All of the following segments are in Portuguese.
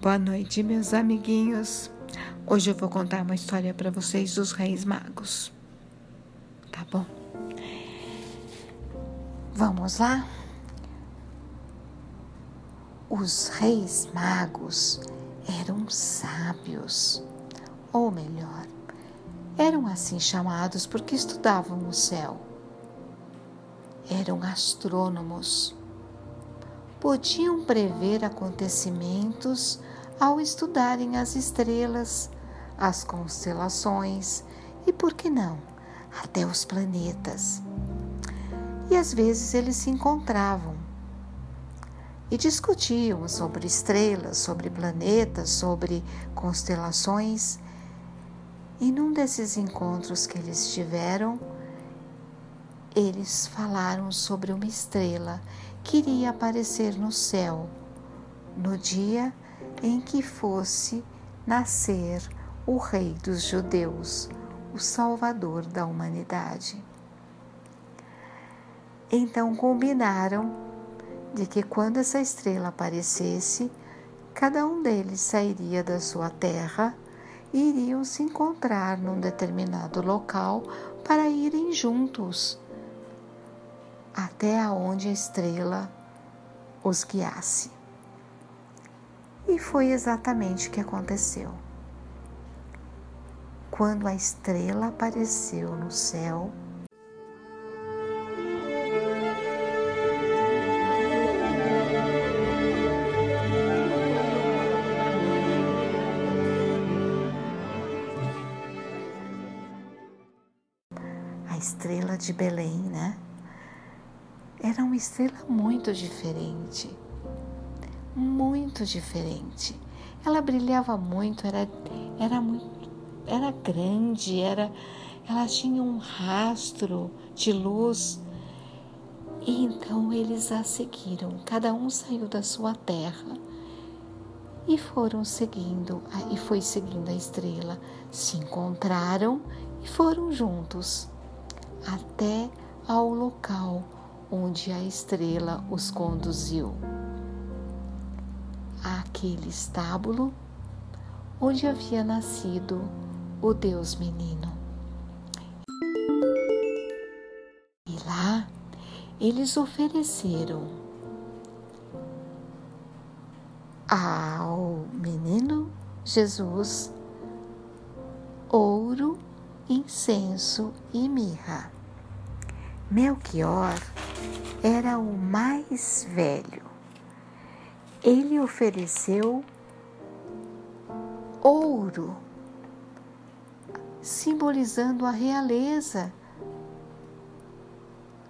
Boa noite, meus amiguinhos. Hoje eu vou contar uma história para vocês dos Reis Magos. Tá bom? Vamos lá? Os Reis Magos eram sábios, ou melhor, eram assim chamados porque estudavam o céu. Eram astrônomos podiam prever acontecimentos ao estudarem as estrelas, as constelações e, por que não, até os planetas. E às vezes eles se encontravam e discutiam sobre estrelas, sobre planetas, sobre constelações. E num desses encontros que eles tiveram, eles falaram sobre uma estrela que iria aparecer no céu no dia em que fosse nascer o Rei dos Judeus, o Salvador da humanidade. Então combinaram de que quando essa estrela aparecesse, cada um deles sairia da sua terra e iriam se encontrar num determinado local para irem juntos até aonde a estrela os guiasse. E foi exatamente o que aconteceu. Quando a estrela apareceu no céu, a estrela de Belém, né? era uma estrela muito diferente. Muito diferente. Ela brilhava muito, era, era muito, era grande, era, ela tinha um rastro de luz. E então eles a seguiram. Cada um saiu da sua terra e foram seguindo, e foi seguindo a estrela. Se encontraram e foram juntos até ao local onde a estrela os conduziu. Àquele estábulo onde havia nascido o Deus menino. E lá eles ofereceram ao menino Jesus ouro, incenso e mirra. Melchior era o mais velho. Ele ofereceu ouro, simbolizando a realeza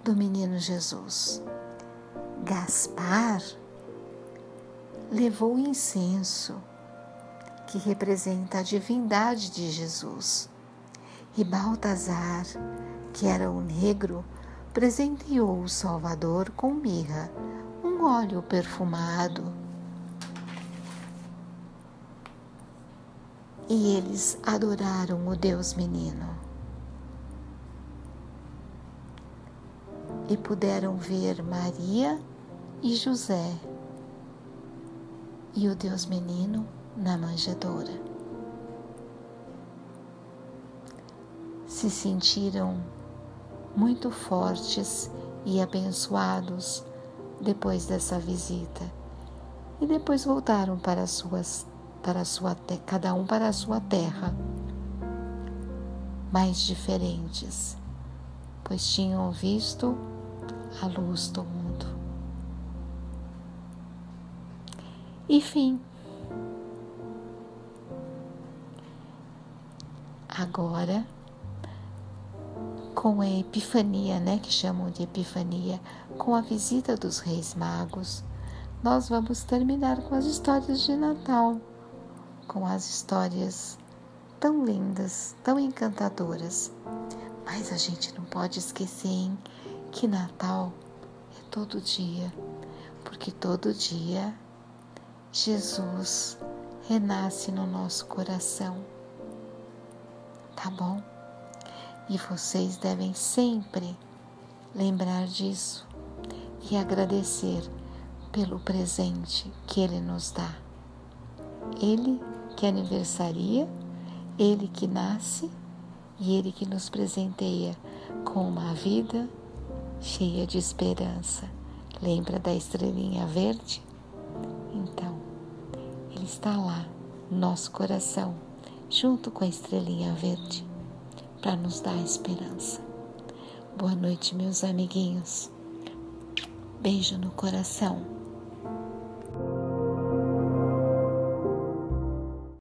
do menino Jesus. Gaspar levou incenso, que representa a divindade de Jesus. E Baltazar, que era o negro, presenteou o Salvador com mirra, óleo perfumado. E eles adoraram o Deus menino. E puderam ver Maria e José e o Deus menino na manjedoura. Se sentiram muito fortes e abençoados depois dessa visita. E depois voltaram para suas para sua cada um para a sua terra, mais diferentes, pois tinham visto a luz do mundo. E fim. Agora com a Epifania, né, que chamam de Epifania, com a visita dos Reis Magos, nós vamos terminar com as histórias de Natal, com as histórias tão lindas, tão encantadoras. Mas a gente não pode esquecer hein, que Natal é todo dia, porque todo dia Jesus renasce no nosso coração. Tá bom? E vocês devem sempre lembrar disso e agradecer pelo presente que Ele nos dá. Ele que aniversaria, Ele que nasce e Ele que nos presenteia com uma vida cheia de esperança. Lembra da estrelinha verde? Então, Ele está lá, no nosso coração, junto com a estrelinha verde, para nos dar esperança. Boa noite, meus amiguinhos. Beijo no coração.